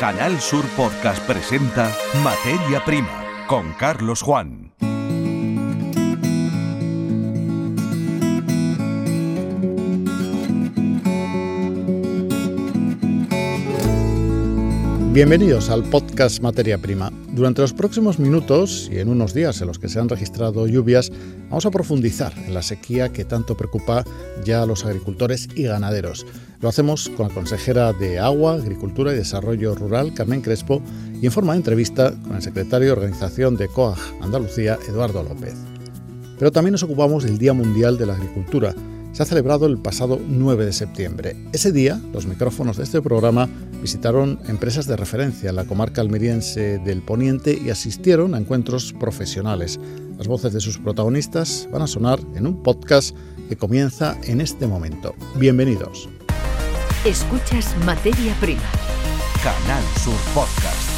Canal Sur Podcast presenta Materia Prima con Carlos Juan. Bienvenidos al podcast Materia Prima. Durante los próximos minutos y en unos días en los que se han registrado lluvias, vamos a profundizar en la sequía que tanto preocupa ya a los agricultores y ganaderos. Lo hacemos con la consejera de Agua, Agricultura y Desarrollo Rural, Carmen Crespo, y en forma de entrevista con el secretario de Organización de COAG Andalucía, Eduardo López. Pero también nos ocupamos del Día Mundial de la Agricultura, se ha celebrado el pasado 9 de septiembre. Ese día, los micrófonos de este programa visitaron empresas de referencia en la comarca almeriense del Poniente y asistieron a encuentros profesionales. Las voces de sus protagonistas van a sonar en un podcast que comienza en este momento. Bienvenidos. Escuchas Materia Prima. Canal Sur Podcast.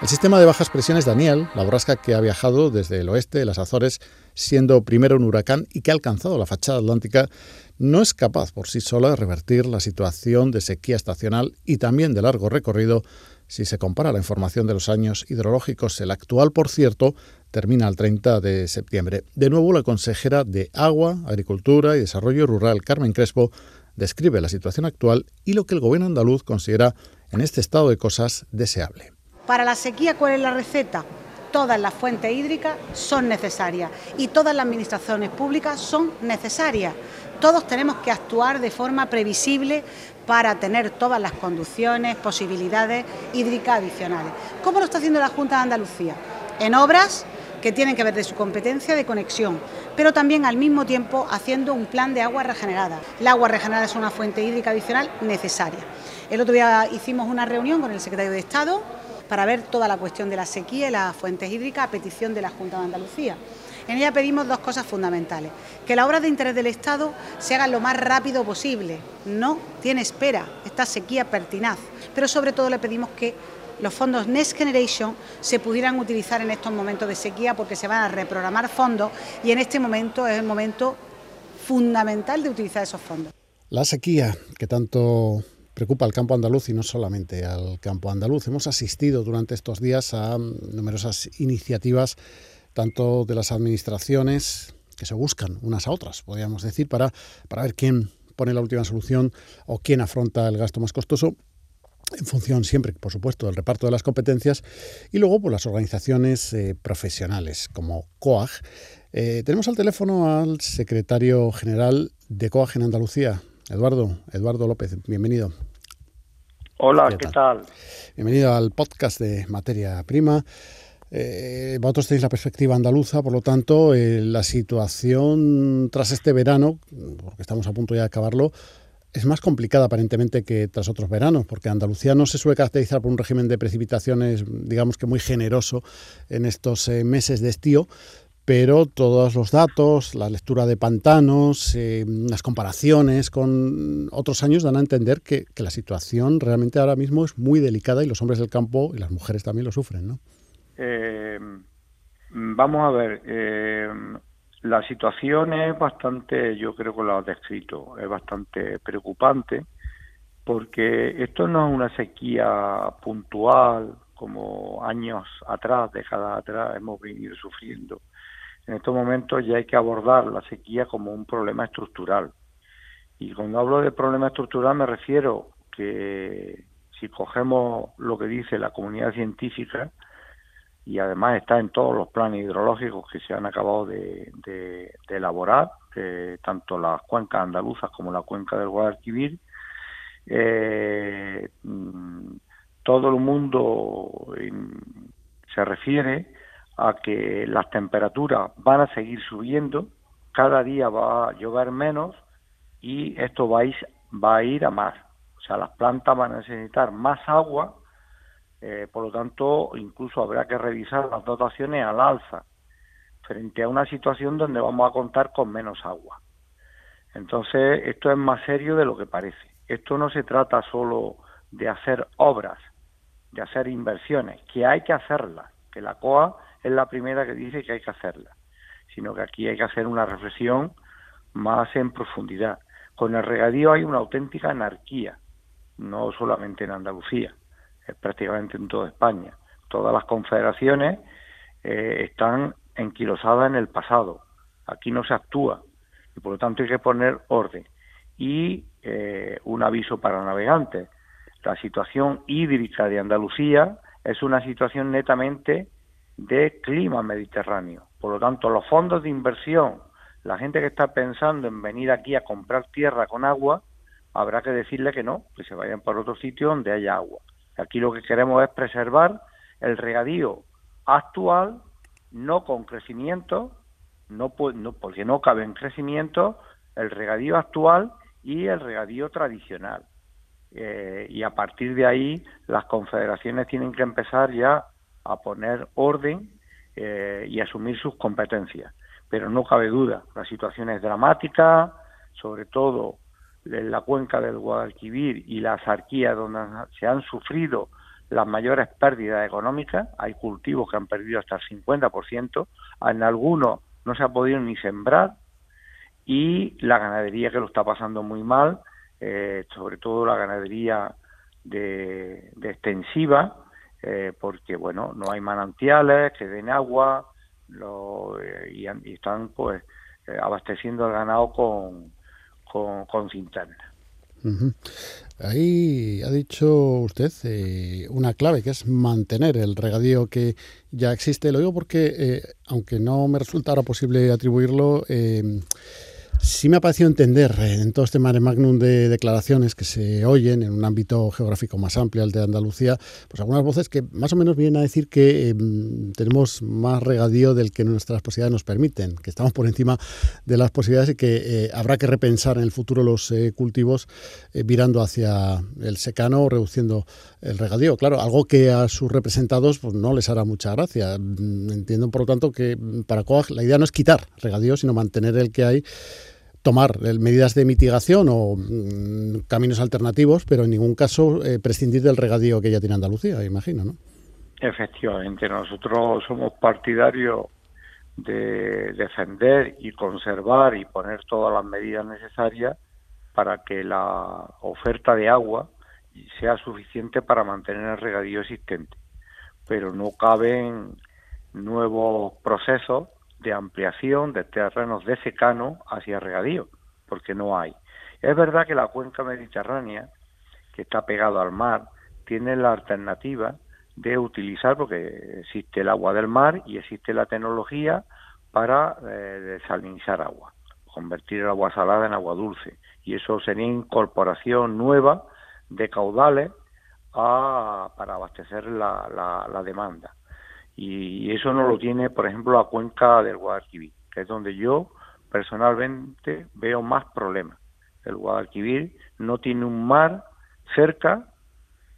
El sistema de bajas presiones Daniel, la borrasca que ha viajado desde el oeste de las Azores, siendo primero un huracán y que ha alcanzado la fachada atlántica, no es capaz por sí sola de revertir la situación de sequía estacional y también de largo recorrido si se compara la información de los años hidrológicos. El actual, por cierto, termina el 30 de septiembre. De nuevo, la consejera de Agua, Agricultura y Desarrollo Rural, Carmen Crespo, describe la situación actual y lo que el gobierno andaluz considera en este estado de cosas deseable. Para la sequía, ¿cuál es la receta? Todas las fuentes hídricas son necesarias y todas las administraciones públicas son necesarias. Todos tenemos que actuar de forma previsible para tener todas las conducciones, posibilidades hídricas adicionales. ¿Cómo lo está haciendo la Junta de Andalucía? En obras que tienen que ver de su competencia de conexión, pero también al mismo tiempo haciendo un plan de agua regenerada. El agua regenerada es una fuente hídrica adicional necesaria. El otro día hicimos una reunión con el secretario de Estado para ver toda la cuestión de la sequía y las fuentes hídricas a petición de la Junta de Andalucía. En ella pedimos dos cosas fundamentales. Que las obras de interés del Estado se hagan lo más rápido posible. No tiene espera esta sequía pertinaz. Pero sobre todo le pedimos que los fondos Next Generation se pudieran utilizar en estos momentos de sequía porque se van a reprogramar fondos y en este momento es el momento fundamental de utilizar esos fondos. La sequía que tanto preocupa al campo andaluz y no solamente al campo andaluz. Hemos asistido durante estos días a numerosas iniciativas, tanto de las administraciones, que se buscan unas a otras, podríamos decir, para, para ver quién pone la última solución o quién afronta el gasto más costoso, en función siempre, por supuesto, del reparto de las competencias, y luego por las organizaciones eh, profesionales como COAG. Eh, tenemos al teléfono al secretario general de COAG en Andalucía, Eduardo, Eduardo López, bienvenido. Hola, ¿qué, tal? Bienvenido al podcast de Materia Prima. Eh, vosotros tenéis la perspectiva andaluza, por lo tanto, eh, la situación tras este verano, porque estamos a punto ya de acabarlo, es más complicada aparentemente que tras otros veranos, porque Andalucía no se suele caracterizar por un régimen de precipitaciones, digamos que muy generoso en estos eh, meses de estío, pero todos los datos, la lectura de pantanos, eh, las comparaciones con otros años dan a entender que, la situación realmente ahora mismo es muy delicada y los hombres del campo y las mujeres también lo sufren, ¿no? Eh, vamos a ver, la situación es bastante, yo creo que lo has descrito, es bastante preocupante porque esto no es una sequía puntual como años atrás, décadas atrás hemos venido sufriendo en estos momentos ya hay que abordar la sequía como un problema estructural. Y cuando hablo de problema estructural me refiero que si cogemos lo que dice la comunidad científica, y además está en todos los planes hidrológicos que se han acabado de, elaborar, tanto las cuencas andaluzas como la cuenca del Guadalquivir, eh, mm, todo el mundo se refiere a que las temperaturas van a seguir subiendo, cada día va a llover menos y esto va a ir, va a, ir a más. O sea, las plantas van a necesitar más agua, eh, por lo tanto, incluso habrá que revisar las dotaciones al alza, frente a una situación donde vamos a contar con menos agua. Entonces, esto es más serio de lo que parece. Esto no se trata solo de hacer obras, de hacer inversiones, que hay que hacerlas, que la COA es la primera que dice que hay que hacerla, sino que aquí hay que hacer una reflexión más en profundidad. Con el regadío hay una auténtica anarquía, no solamente en Andalucía. Prácticamente en toda España. Todas las confederaciones eh, están enquilosadas en el pasado. Aquí no se actúa y por lo tanto hay que poner orden. Y eh, un aviso para navegantes. La situación hídrica de Andalucía es una situación netamente de clima mediterráneo. Por lo tanto, los fondos de inversión, la gente que está pensando en venir aquí a comprar tierra con agua, habrá que decirle que no, que se vayan por otro sitio donde haya agua. Aquí lo que queremos es preservar el regadío actual, no con crecimiento, no, porque no cabe en crecimiento, el regadío actual y el regadío tradicional. Eh, y a partir de ahí las confederaciones tienen que empezar ya a poner orden eh, y asumir sus competencias. Pero no cabe duda, la situación es dramática, sobre todo la cuenca del Guadalquivir y la Zarquía, donde se han sufrido las mayores pérdidas económicas. Hay cultivos que han perdido hasta el 50%, en algunos no se ha podido ni sembrar y la ganadería que lo está pasando muy mal, eh, sobre todo la ganadería de, extensiva, eh, porque bueno, no hay manantiales que den agua eh, y, están pues abasteciendo al ganado con, con, con. Ahí ha dicho usted una clave que es mantener el regadío que ya existe. Lo digo porque, aunque no me resulta ahora posible atribuirlo, Sí me ha parecido entender eh, en todo este mare magnum de declaraciones que se oyen en un ámbito geográfico más amplio, el de Andalucía, pues algunas voces que más o menos vienen a decir que em, tenemos más regadío del que nuestras posibilidades nos permiten, que estamos por encima de las posibilidades y que eh, habrá que repensar en el futuro los eh, cultivos virando hacia el secano o reduciendo el regadío. Claro, algo que a sus representados pues, no les hará mucha gracia. Mm, entiendo, por lo tanto, que para COAG la idea no es quitar regadío, sino mantener el que hay tomar medidas de mitigación o mm, caminos alternativos, pero en ningún caso eh, prescindir del regadío que ya tiene Andalucía, imagino, ¿no? Efectivamente, nosotros somos partidarios de defender y conservar y poner todas las medidas necesarias para que la oferta de agua sea suficiente para mantener el regadío existente. Pero no caben nuevos procesos de ampliación de terrenos de secano hacia regadío, porque no hay. Es verdad que la cuenca mediterránea, que está pegado al mar, tiene la alternativa de utilizar, porque existe el agua del mar y existe la tecnología para eh, desalinizar agua, convertir el agua salada en agua dulce. Y eso sería incorporación nueva de caudales para abastecer la, la demanda y eso no lo tiene, por ejemplo, la cuenca del Guadalquivir, que es donde yo personalmente veo más problemas. El Guadalquivir no tiene un mar cerca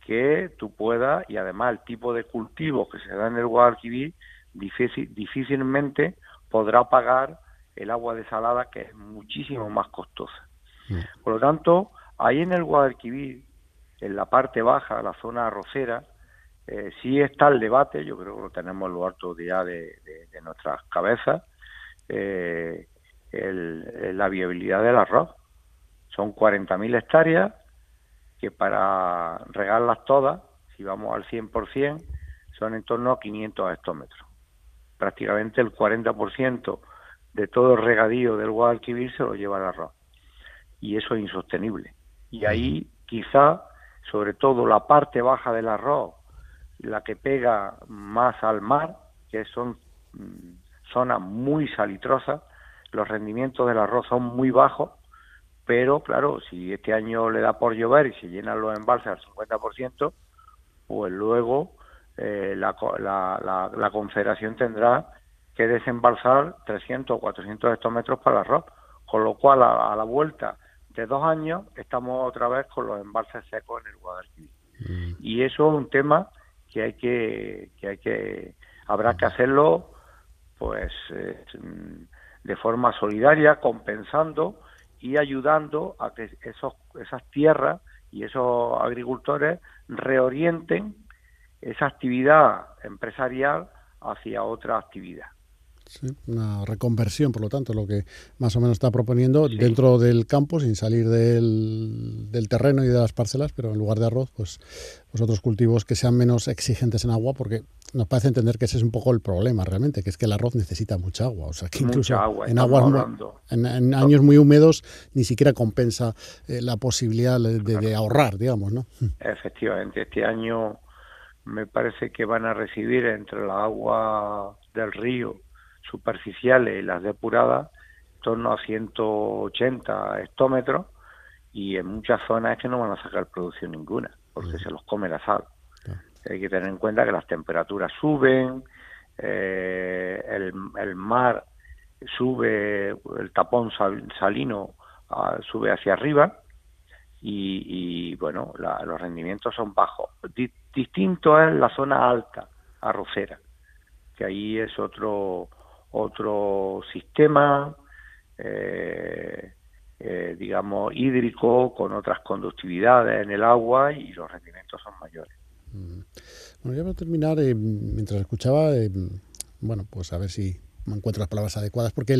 que tú puedas, y además el tipo de cultivo que se da en el Guadalquivir difícil, difícilmente podrá pagar el agua desalada, que es muchísimo más costosa. Mm. Por lo tanto, ahí en el Guadalquivir, en la parte baja, la zona arrocera, eh, sí está el debate, yo creo que lo tenemos en lo alto ya de, nuestras cabezas, eh, la viabilidad del arroz. Son 40.000 hectáreas que para regarlas todas, si vamos al 100%, son en torno a 500 hectómetros. Prácticamente el 40% de todo el regadío del Guadalquivir se lo lleva el arroz. Y eso es insostenible. Y ahí quizá, sobre todo la parte baja del arroz, la que pega más al mar, que son mm, zonas muy salitrosas, los rendimientos del arroz son muy bajos, pero claro, si este año le da por llover y se llenan los embalses al 50%, pues luego eh, la, la, la, Confederación tendrá que desembalsar 300 o 400 hectómetros para el arroz, con lo cual a, la vuelta de dos años estamos otra vez con los embalses secos en el Guadalquivir. Mm. Y eso es un tema que hay que, que hay que habrá que hacerlo pues eh, de forma solidaria compensando y ayudando a que esos esas tierras y esos agricultores reorienten esa actividad empresarial hacia otra actividad una reconversión, por lo tanto, lo que más o menos está proponiendo dentro del campo, sin salir del, del, terreno y de las parcelas, pero en lugar de arroz, pues, pues otros cultivos que sean menos exigentes en agua, porque nos parece entender que ese es un poco el problema realmente, que es que el arroz necesita mucha agua. O sea, que incluso en, aguas, en, años muy húmedos ni siquiera compensa eh, la posibilidad de, de, ahorrar, digamos, ¿no? Efectivamente, este año me parece que van a recibir entre la agua del río superficiales y las depuradas en torno a 180 hectómetros y en muchas zonas es que no van a sacar producción ninguna porque se los come la sal. Hay que tener en cuenta que las temperaturas suben, eh, el, el, mar sube, el tapón salino ah, sube hacia arriba y, bueno, los rendimientos son bajos. distinto es la zona alta, arrocera, que ahí es otro otro sistema, eh, eh, digamos, hídrico, con otras conductividades en el agua y los rendimientos son mayores. Bueno, ya para terminar, eh, mientras escuchaba, bueno, pues a ver si me encuentro las palabras adecuadas, porque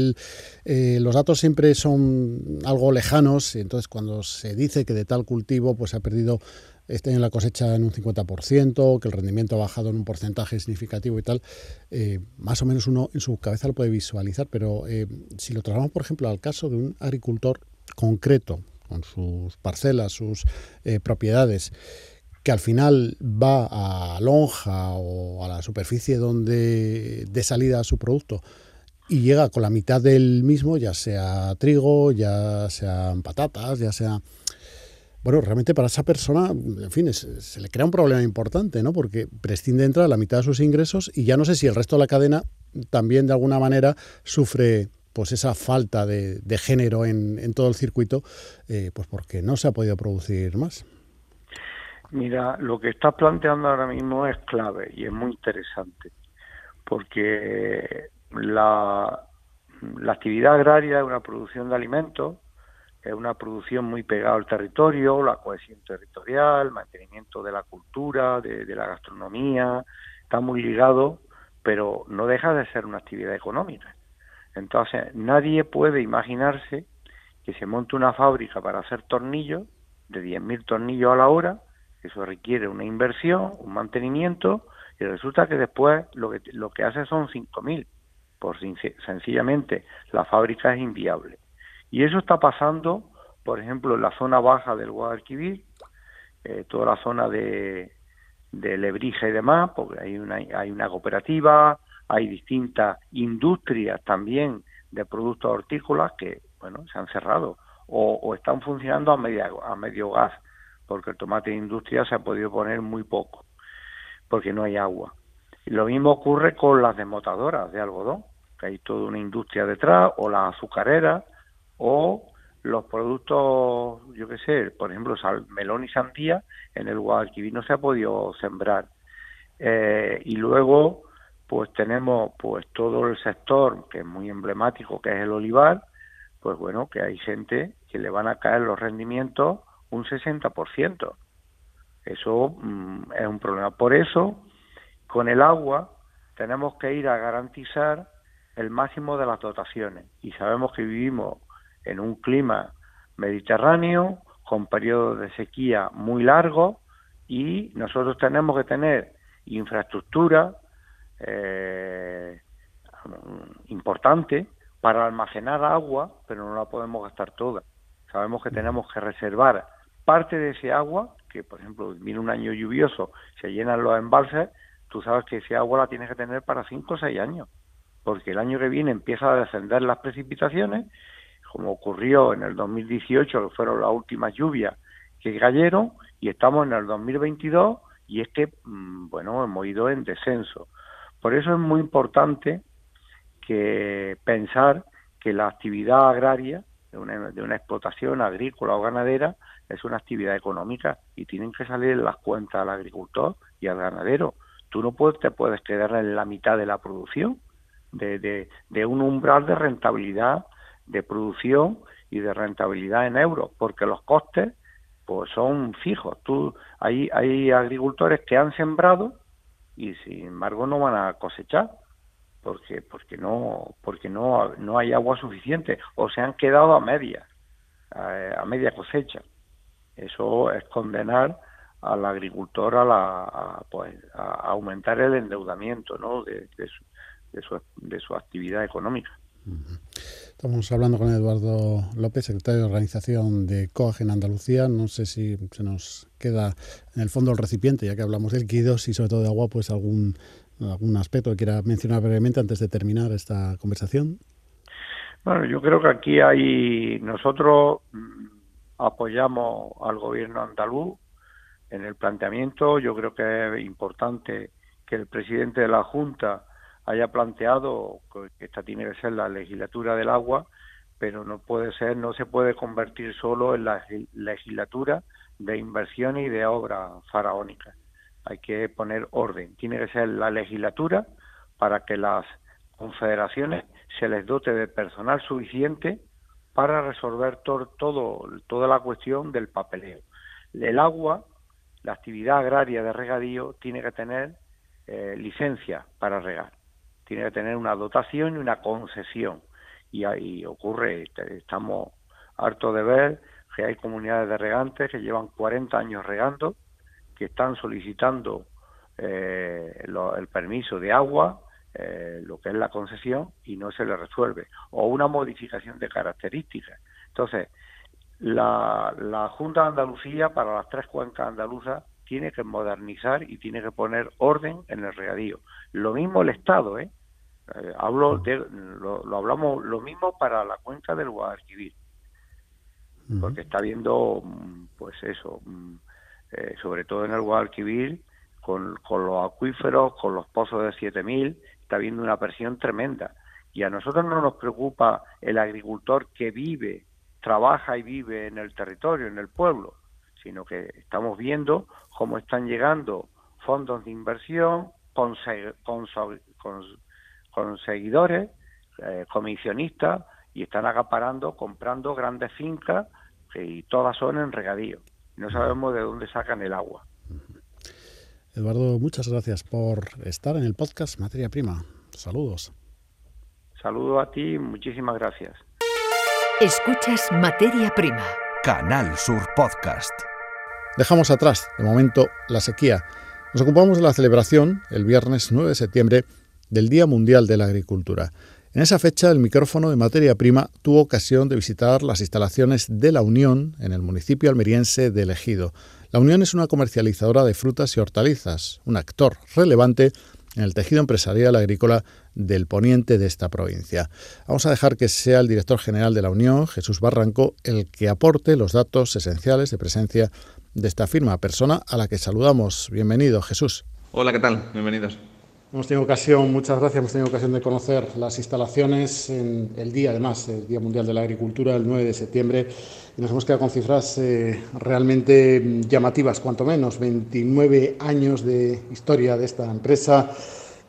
los datos siempre son algo lejanos, entonces cuando se dice que de tal cultivo pues ha perdido este año la cosecha en un 50%, que el rendimiento ha bajado en un porcentaje significativo y tal, eh, más o menos uno en su cabeza lo puede visualizar, pero eh, si lo trasladamos, por ejemplo, al caso de un agricultor concreto, con sus parcelas, sus eh, propiedades, que al final va a lonja o a la superficie donde de salida su producto y llega con la mitad del mismo, ya sea trigo, ya sean patatas, ya sea bueno, realmente para esa persona, en fin, se le crea un problema importante, ¿no? Porque prescinde de la mitad de sus ingresos y ya no sé si el resto de la cadena también de alguna manera sufre pues esa falta de, género en, todo el circuito, eh, pues porque no se ha podido producir más. Mira, lo que estás planteando ahora mismo es clave y es muy interesante, porque la, la actividad agraria es una producción de alimentos una producción muy pegada al territorio, la cohesión territorial, mantenimiento de la cultura, de, la gastronomía, está muy ligado, pero no deja de ser una actividad económica. Entonces, nadie puede imaginarse que se monte una fábrica para hacer tornillos de 10.000 tornillos a la hora, eso requiere una inversión, un mantenimiento, y resulta que después lo que, lo que hace son 5.000, por sencillamente la fábrica es inviable. Y eso está pasando, por ejemplo, en la zona baja del Guadalquivir, eh, toda la zona de, de Lebrija y demás, porque hay una, hay una cooperativa, hay distintas industrias también de productos hortícolas que, bueno, se han cerrado o, están funcionando a, medio a medio gas, porque el tomate de industria se ha podido poner muy poco, porque no hay agua. Y lo mismo ocurre con las desmotadoras de algodón, que hay toda una industria detrás, o las azucareras, o los productos, yo qué sé, por ejemplo, melón y sandía, en el Guadalquivir no se ha podido sembrar. Eh, y luego, pues tenemos pues todo el sector que es muy emblemático, que es el olivar, pues bueno, que hay gente que le van a caer los rendimientos un 60%. Eso mm, es un problema. Por eso, con el agua, tenemos que ir a garantizar el máximo de las dotaciones. Y sabemos que vivimos en un clima mediterráneo, con periodos de sequía muy largos, y nosotros tenemos que tener infraestructura eh, importante para almacenar agua, pero no la podemos gastar toda. Sabemos que tenemos que reservar parte de ese agua, que por ejemplo viene un año lluvioso, se llenan los embalses, tú sabes que ese agua la tienes que tener para 5 o 6 años, porque el año que viene empieza a descender las precipitaciones como ocurrió en el 2018, que fueron las últimas lluvias que cayeron, y estamos en el 2022 y es que, mm, bueno, hemos ido en descenso. Por eso es muy importante que pensar que la actividad agraria de una, explotación agrícola o ganadera es una actividad económica y tienen que salir las cuentas al agricultor y al ganadero. Tú no puedes, te puedes quedar en la mitad de la producción, de, de, de un umbral de rentabilidad de producción y de rentabilidad en euros, porque los costes pues son fijos. Tú, hay, hay agricultores que han sembrado y sin embargo no van a cosechar. porque porque no porque no no hay agua suficiente o se han quedado a media a, media cosecha eso es condenar al agricultor a la pues a aumentar el endeudamiento no de, su, de, su, de su actividad económica Estamos hablando con Eduardo López, secretario de organización de COAG en Andalucía. No sé si se nos queda en el fondo el recipiente, ya que hablamos de líquidos y sobre todo de agua, pues algún, algún aspecto que quiera mencionar brevemente antes de terminar esta conversación. Bueno, yo creo que aquí hay, nosotros mm, apoyamos al gobierno andaluz en el planteamiento. Yo creo que es importante que el presidente de la Junta haya planteado que esta tiene que ser la legislatura del agua, pero no puede ser, no se puede convertir solo en la legislatura de inversión y de obra faraónica. Hay que poner orden. Tiene que ser la legislatura para que las confederaciones se les dote de personal suficiente para resolver todo, toda la cuestión del papeleo. El agua, la actividad agraria de regadío, tiene que tener eh, licencia para regar tiene que tener una dotación y una concesión. Y ahí ocurre, este, estamos hartos de ver que hay comunidades de regantes que llevan 40 años regando, que están solicitando eh, el permiso de agua, eh, lo que es la concesión, y no se les resuelve, o una modificación de características. Entonces, la, la Junta de Andalucía para las tres cuencas andaluzas tiene que modernizar y tiene que poner orden en el regadío. Lo mismo el Estado, ¿eh? Eh, hablo de, lo, hablamos lo mismo para la cuenca del Guadalquivir, porque está viendo, mm, pues eso, mm, eh, sobre todo en el Guadalquivir, con, con los acuíferos, con los pozos de 7000, está viendo una presión tremenda. Y a nosotros no nos preocupa el agricultor que vive, trabaja y vive en el territorio, en el pueblo, sino que estamos viendo cómo están llegando fondos de inversión con, con, con con seguidores, eh, comisionistas, y están acaparando, comprando grandes fincas y todas son en regadío. No sabemos de dónde sacan el agua. Eduardo, muchas gracias por estar en el podcast Materia Prima. Saludos. Saludos a ti, muchísimas gracias. Escuchas Materia Prima. Canal Sur Podcast. Dejamos atrás, de momento, la sequía. Nos ocupamos de la celebración, el viernes 9 de septiembre, del Día Mundial de la Agricultura. En esa fecha, el micrófono de materia prima tuvo ocasión de visitar las instalaciones de La Unión en el municipio almeriense de Ejido. La Unión es una comercializadora de frutas y hortalizas, un actor relevante en el tejido empresarial agrícola del poniente de esta provincia. Vamos a dejar que sea el director general de la Unión, Jesús Barranco, el que aporte los datos esenciales de presencia de esta firma, persona a la que saludamos. Bienvenido, Jesús. Hola, ¿qué tal? Bienvenidos. Hemos tenido ocasión, muchas gracias, hemos tenido ocasión de conocer las instalaciones en el día, además, el Día Mundial de la Agricultura, el 9 de septiembre, y nos hemos quedado con cifras eh, realmente llamativas, cuanto menos, 29 años de historia de esta empresa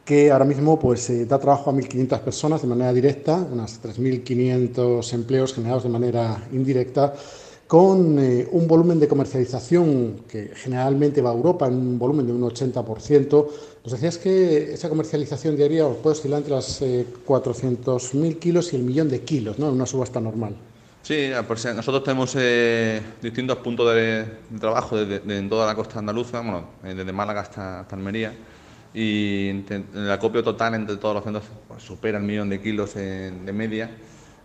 que ahora mismo pues, eh, da trabajo a 1.500 personas de manera directa, unas 3.500 empleos generados de manera indirecta con eh, un volumen de comercialización que generalmente va a Europa en un volumen de un 80%. Nos decías que esa comercialización diaria puede oscilar entre las 400.000 eh, kilos y el millón de kilos, ¿no? En una subasta normal. Sí, nosotros tenemos eh, distintos puntos de, trabajo en toda la costa andaluza, bueno, desde Málaga hasta, Almería, y el acopio total entre todos los centros pues, supera el millón de kilos de media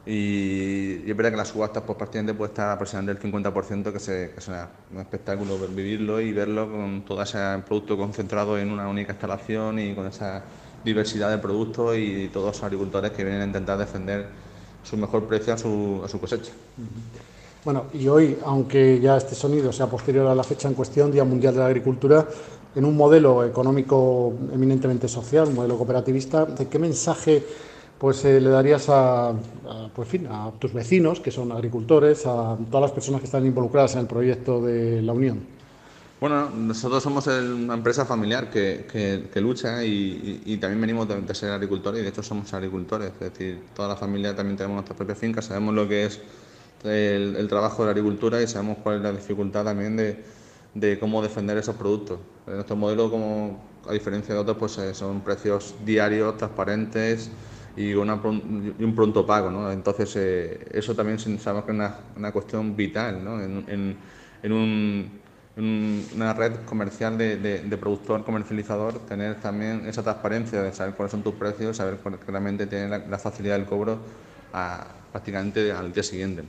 y, es verdad que las subastas pues, prácticamente puede estar aproximadamente el 50%, que, se, que es un espectáculo vivirlo y verlo con todo ese producto concentrado en una única instalación y con esa diversidad de productos y todos los agricultores que vienen a intentar defender su mejor precio a su, a su cosecha. Bueno, y hoy, aunque ya este sonido sea posterior a la fecha en cuestión, Día Mundial de la Agricultura, en un modelo económico eminentemente social, un modelo cooperativista, ¿de qué mensaje pues eh, le darías a, pues, fin, a tus vecinos, que son agricultores, a todas las personas que están involucradas en el proyecto de la Unión? Bueno, nosotros somos una empresa familiar que, que, lucha y, también venimos de, ser agricultores y de hecho somos agricultores, es decir, toda la familia también tenemos nuestras propias fincas, sabemos lo que es el, trabajo de la agricultura y sabemos cuál es la dificultad también de, de cómo defender esos productos. En nuestro modelo, como a diferencia de otros, pues eh, son precios diarios, transparentes y, un pronto pago. ¿no? Entonces, eh, eso también sabemos que es una, cuestión vital ¿no? en, una red comercial de, productor, comercializador, tener también esa transparencia de saber cuáles son tus precios, saber cuál, realmente tiene la, facilidad del cobro prácticamente al día siguiente.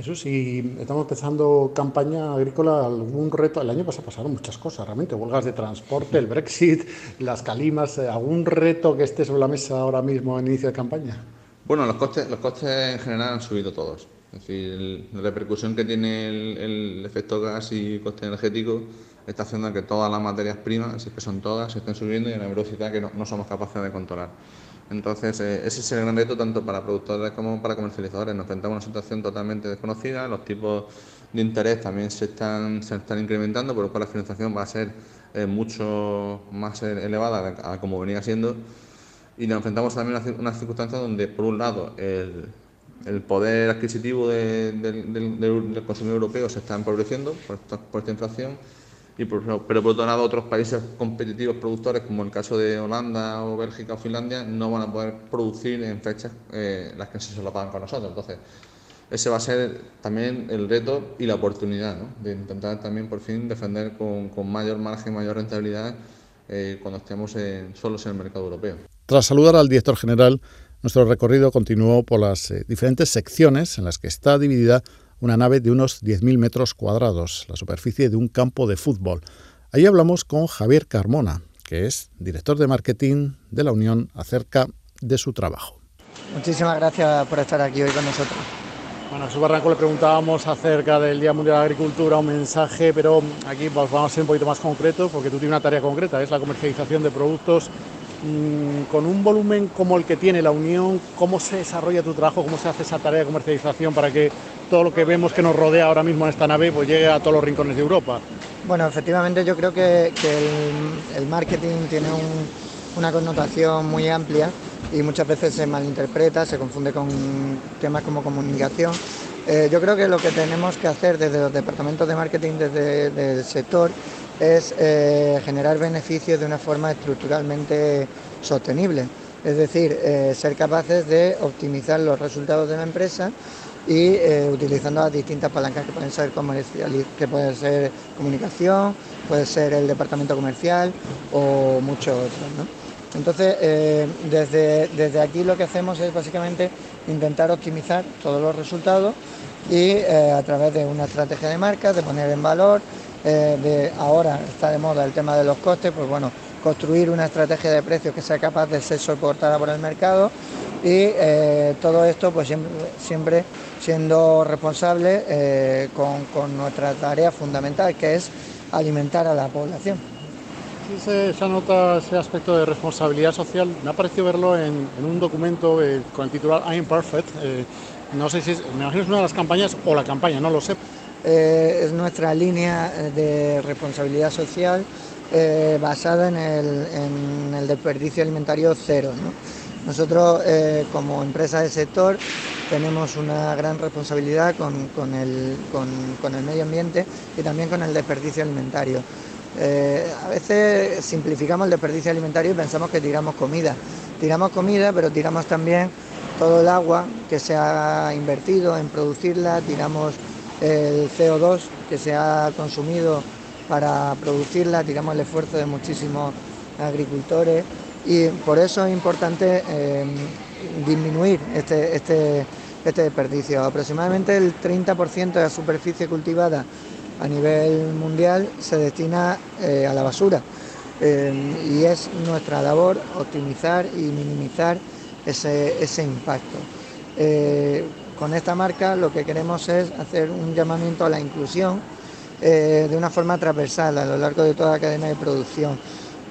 Jesús, si estamos empezando campaña agrícola, algún reto, el año pasado pasaron muchas cosas realmente, huelgas de transporte, el Brexit, las calimas, ¿algún reto que esté sobre la mesa ahora mismo en inicio de campaña? Bueno, los costes, los costes en general han subido todos. Es decir, la repercusión que tiene el, efecto gas y coste energético está haciendo que todas las materias primas, si que son todas, se estén subiendo y a una velocidad que no somos capaces de controlar. Entonces, eh, ese es el gran reto tanto para productores como para comercializadores. Nos enfrentamos a una situación totalmente desconocida, los tipos de interés también se están, se están incrementando, por lo cual la financiación va a ser eh, mucho más elevada a como venía siendo. Y nos enfrentamos también a una circunstancia donde, por un lado, el, el poder adquisitivo del, consumidor europeo se está empobreciendo por esta inflación pero por otro lado otros países competitivos productores como el caso de Holanda o Bélgica o Finlandia no van a poder producir en fechas eh, las que se pagan con nosotros. Entonces, ese va a ser también el reto y la oportunidad de intentar también por fin defender con, mayor margen, mayor rentabilidad eh, cuando estemos solos en el mercado europeo. Tras saludar al director general, nuestro recorrido continuó por las eh, diferentes secciones en las que está dividida una nave de unos 10.000 metros cuadrados, la superficie de un campo de fútbol. Ahí hablamos con Javier Carmona, que es director de marketing de la Unión, acerca de su trabajo. Muchísimas gracias por estar aquí hoy con nosotros. Bueno, a Jesús Barranco le preguntábamos acerca del Día Mundial de la Agricultura, un mensaje, pero aquí vamos a ser un poquito más concretos porque tú tienes una tarea concreta, es la comercialización de productos con un volumen como el que tiene la Unión, ¿cómo se desarrolla tu trabajo? ¿Cómo se hace esa tarea de comercialización para que todo lo que vemos que nos rodea ahora mismo en esta nave pues llegue a todos los rincones de Europa? Bueno, efectivamente yo creo que, el, marketing tiene una connotación muy amplia y muchas veces se malinterpreta, se confunde con temas como comunicación. Eh, yo creo que lo que tenemos que hacer desde los departamentos de marketing, desde el sector, es eh, generar beneficios de una forma estructuralmente sostenible. Es decir, eh, ser capaces de optimizar los resultados de la empresa y eh, utilizando las distintas palancas que pueden ser comercial, que pueden ser comunicación, puede ser el departamento comercial o muchos otros. Entonces, desde, desde aquí lo que hacemos es básicamente intentar optimizar todos los resultados y a través de una estrategia de marca, de poner en valor, eh, de ahora está de moda el tema de los costes, pues bueno, construir una estrategia de precios que sea capaz de ser soportada por el mercado y eh, todo esto pues siempre, siendo responsable eh, con, nuestra tarea fundamental que es alimentar a la población. Sí, se, nota ese aspecto de responsabilidad social. Me ha parecido verlo en, un documento con el titular I'm Perfect. no sé si es, me imagino es una de las campañas o la campaña, no lo sé. Eh, es nuestra línea de responsabilidad social eh, basada en el, desperdicio alimentario cero. Nosotros, eh, como empresa del sector, tenemos una gran responsabilidad con, el, con, el, medio ambiente y también con el desperdicio alimentario. a veces simplificamos el desperdicio alimentario y pensamos que tiramos comida. Tiramos comida, pero tiramos también todo el agua que se ha invertido en producirla, tiramos el CO2 que se ha consumido para producirla, tiramos el esfuerzo de muchísimos agricultores y por eso es importante eh, disminuir este, este, este, desperdicio. Aproximadamente el 30% de la superficie cultivada a nivel mundial se destina eh, a la basura eh, y es nuestra labor optimizar y minimizar ese, ese impacto. Con esta marca lo que queremos es hacer un llamamiento a la inclusión eh, de una forma transversal a lo largo de toda la cadena de producción.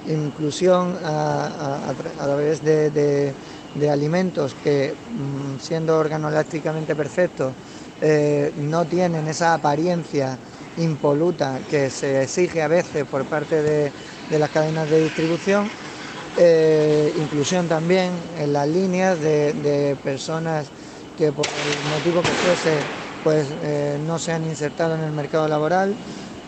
Inclusión a, través de, alimentos que, mm, siendo organolácticamente perfectos, eh, no tienen esa apariencia impoluta que se exige a veces por parte de, las cadenas de distribución. Eh, inclusión también en las líneas de personas que por el motivo que fuese pues eh, no se han insertado en el mercado laboral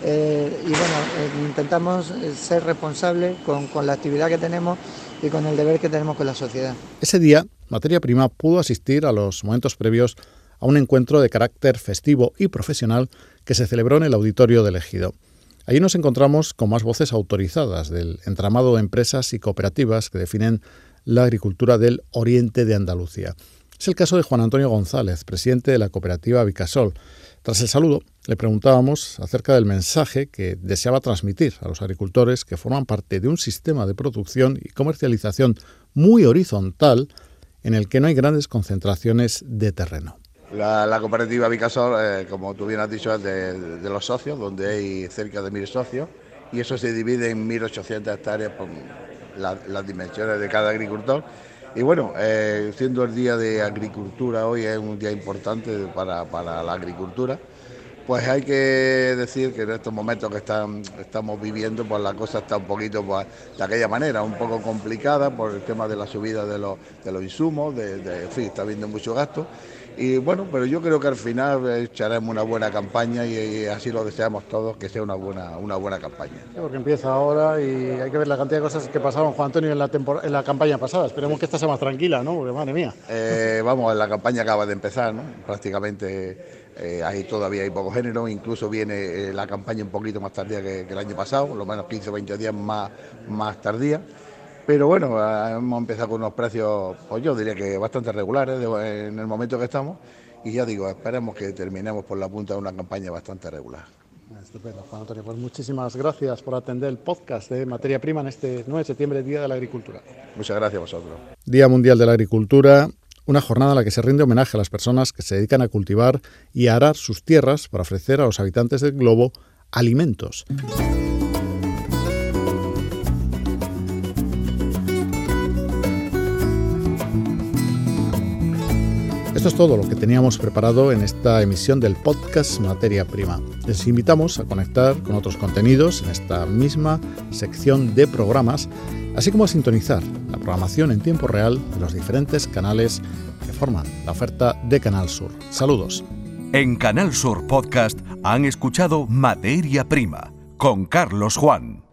Eh, y bueno, intentamos ser responsables con, con la actividad que tenemos y con el deber que tenemos con la sociedad. Ese día, Materia Prima pudo asistir a los momentos previos a un encuentro de carácter festivo y profesional que se celebró en el auditorio del Ejido. Allí nos encontramos con más voces autorizadas del entramado de empresas y cooperativas que definen la agricultura del oriente de Andalucía. Es el caso de Juan Antonio González, presidente de la cooperativa Vicasol. Tras el saludo, le preguntábamos acerca del mensaje que deseaba transmitir a los agricultores que forman parte de un sistema de producción y comercialización muy horizontal en el que no hay grandes concentraciones de terreno. La, cooperativa Vicasol, eh, como tú bien has dicho, es de, los socios, donde hay cerca de mil socios, y eso se divide en 1.800 hectáreas por las dimensiones de cada agricultor. Y bueno, eh, siendo el día de agricultura hoy es un día importante para, la agricultura, pues hay que decir que en estos momentos que están, estamos viviendo, pues la cosa está un poquito pues, de aquella manera, un poco complicada por el tema de la subida de los, de los insumos, de, de, en fin, está habiendo mucho gasto y bueno, pero yo creo que al final echaremos una buena campaña y, así lo deseamos todos, que sea una buena, una buena campaña. porque empieza ahora y hay que ver la cantidad de cosas que pasaron, Juan Antonio, en la, en la campaña pasada. Esperemos que esta sea más tranquila, ¿no? Porque madre mía. Eh, vamos, la campaña acaba de empezar, ¿no? Prácticamente eh, ahí todavía hay poco género, incluso viene eh, la campaña un poquito más tardía que, que, el año pasado, lo menos 15 o 20 días más, más tardía. Pero bueno, hemos empezado con unos precios, pues yo diría que bastante regulares en el momento que estamos. Y ya digo, esperemos que terminemos por la punta de una campaña bastante regular. Estupendo, Juan Antonio. Pues muchísimas gracias por atender el podcast de Materia Prima en este 9 de septiembre, Día de la Agricultura. Muchas gracias a vosotros. Día Mundial de la Agricultura, una jornada en la que se rinde homenaje a las personas que se dedican a cultivar y a arar sus tierras para ofrecer a los habitantes del globo alimentos. Esto es todo lo que teníamos preparado en esta emisión del podcast Materia Prima. Les invitamos a conectar con otros contenidos en esta misma sección de programas, así como sintonizar la programación en tiempo real de los diferentes canales que forman la oferta de Canal Sur. Saludos. En Canal Sur Podcast han escuchado Materia Prima con Carlos Juan.